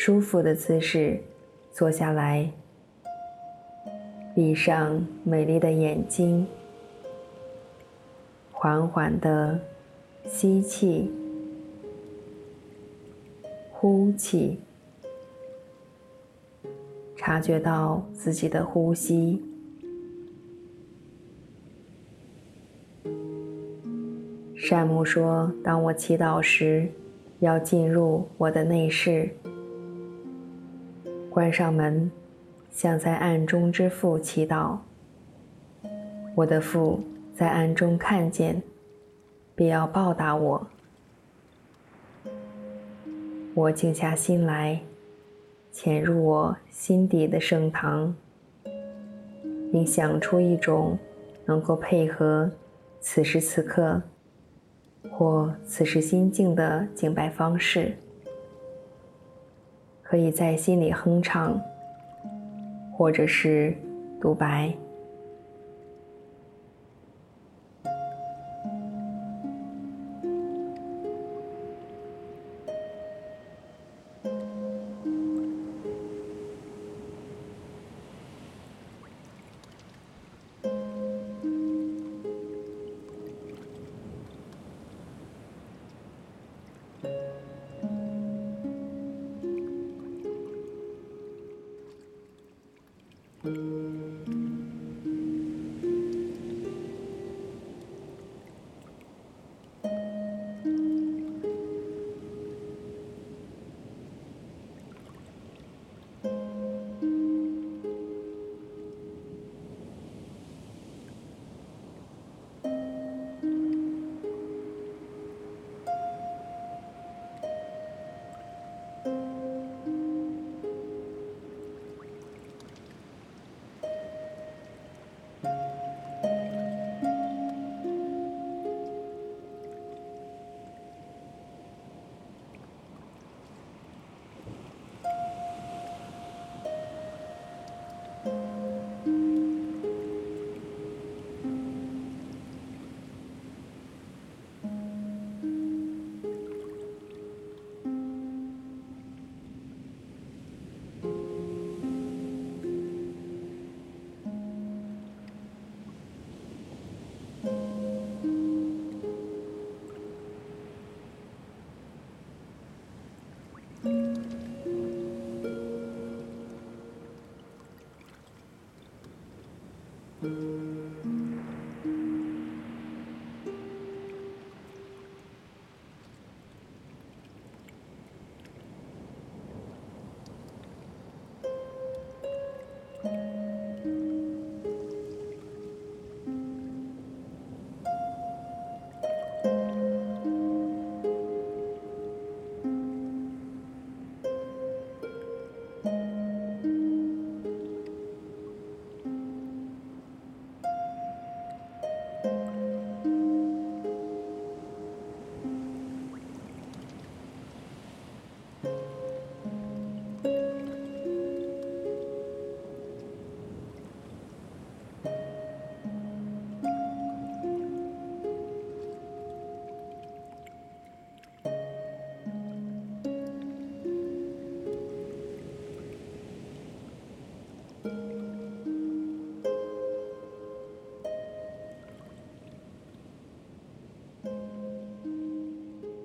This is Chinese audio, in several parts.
舒服的姿势，坐下来，闭上美丽的眼睛，缓缓的吸气，呼气，察觉到自己的呼吸。善牧说：“当我祈祷时，要进入我的内室，关上门，向在暗中之父祈祷。我的父在暗中看见，必要报答我。我静下心来，潜入我心底的圣堂，并想出一种能够配合此时此刻。”或此时心境的敬拜方式，可以在心里哼唱，或者是独白。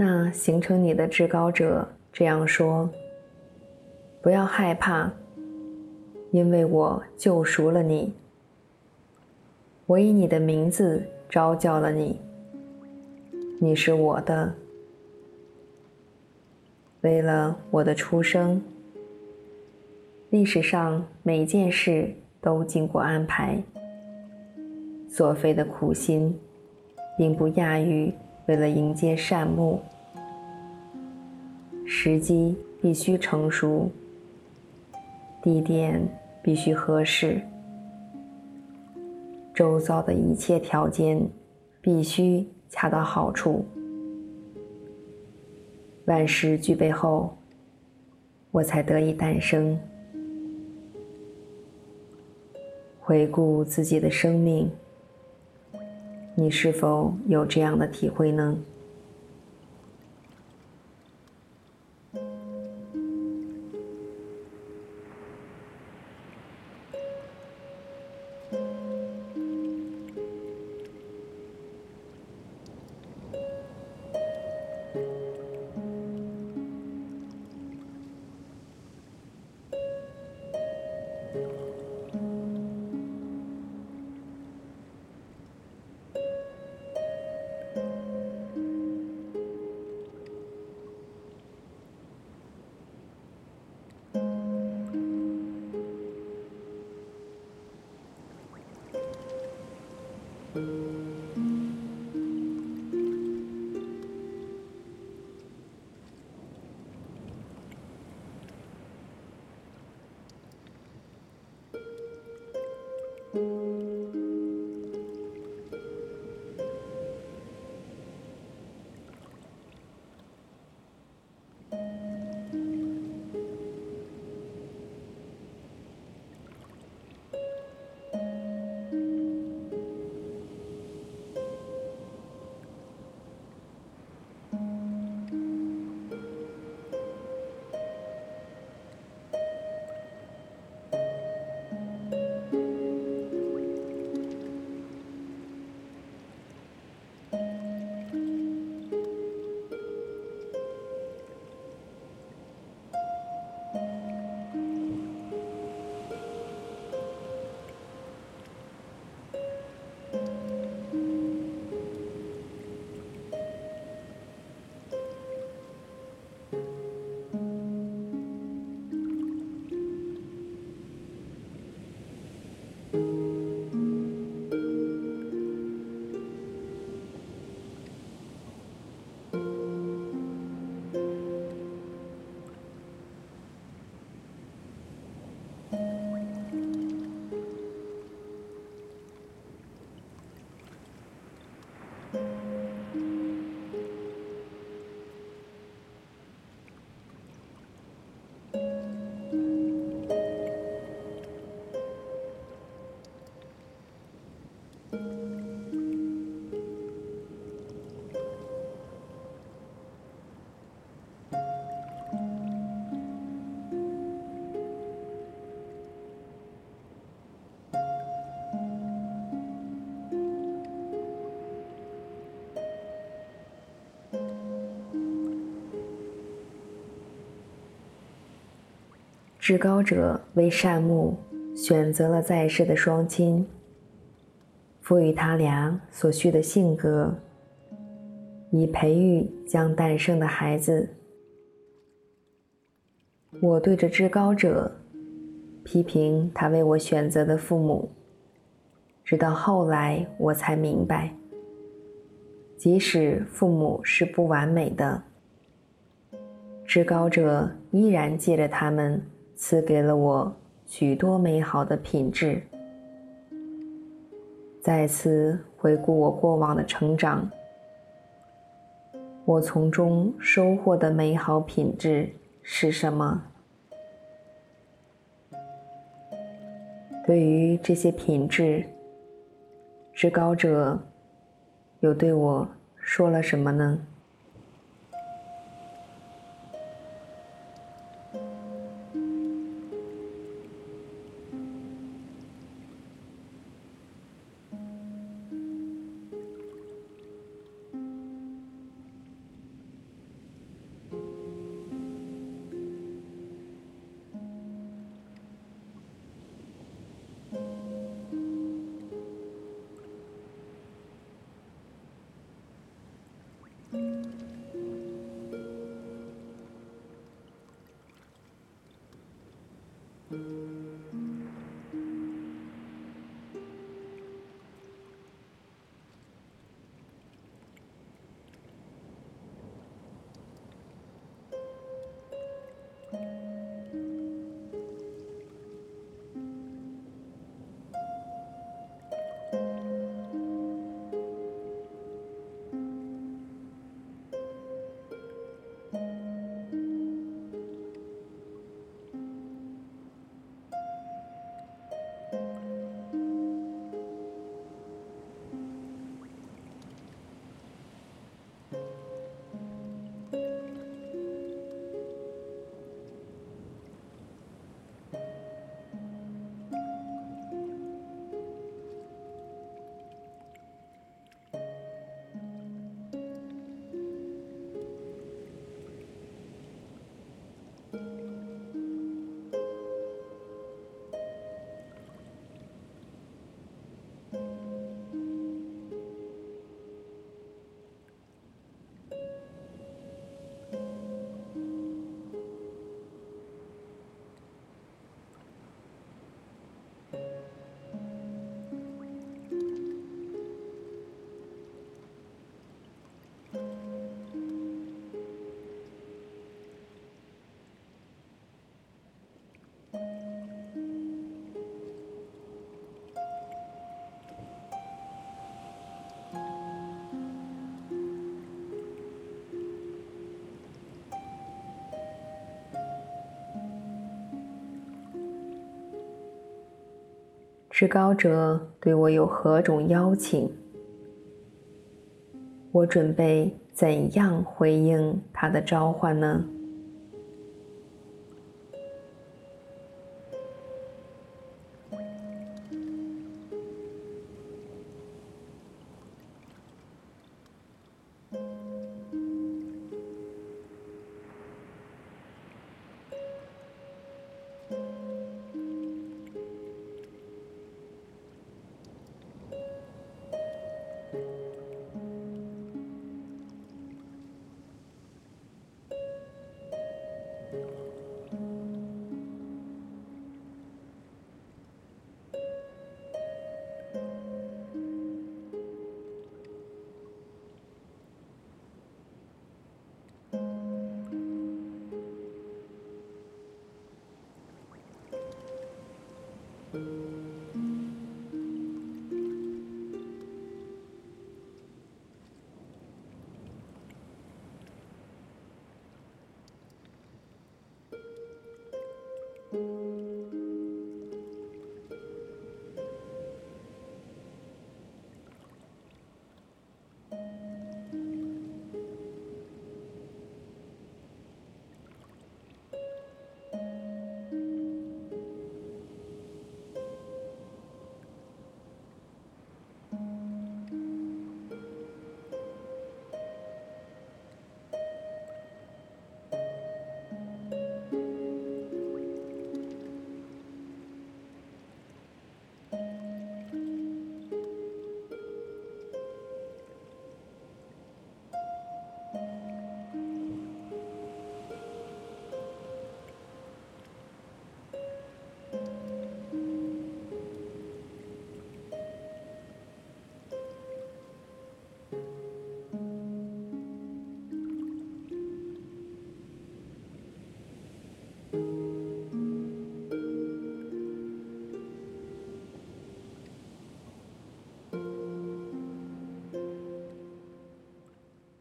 那形成你的至高者这样说：“不要害怕，因为我救赎了你。我以你的名字召叫了你，你是我的。为了我的出生，历史上每件事都经过安排。所费的苦心，并不亚于。”为了迎接善牧，时机必须成熟，地点必须合适，周遭的一切条件必须恰到好处。万事俱备后，我才得以诞生。回顾自己的生命，你是否有这样的体会呢？至高者为善目，选择了在世的双亲，赋予他俩所需的性格，以培育将诞生的孩子。我对着至高者批评他为我选择的父母，直到后来我才明白，即使父母是不完美的，至高者依然借着他们。赐给了我许多美好的品质。再次回顾我过往的成长，我从中收获的美好品质是什么？对于这些品质，至高者又对我说了什么呢？至高者对我有何种邀请？我准备怎样回应他的召唤呢？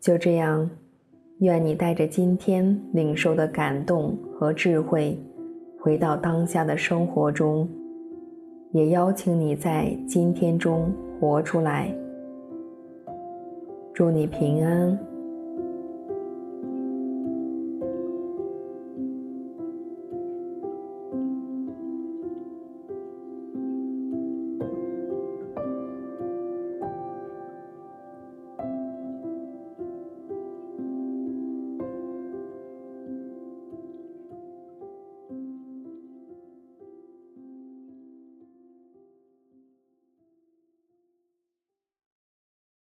就这样，愿你带着今天领受的感动和智慧，回到当下的生活中，也邀请你在今天中活出来。祝你平安。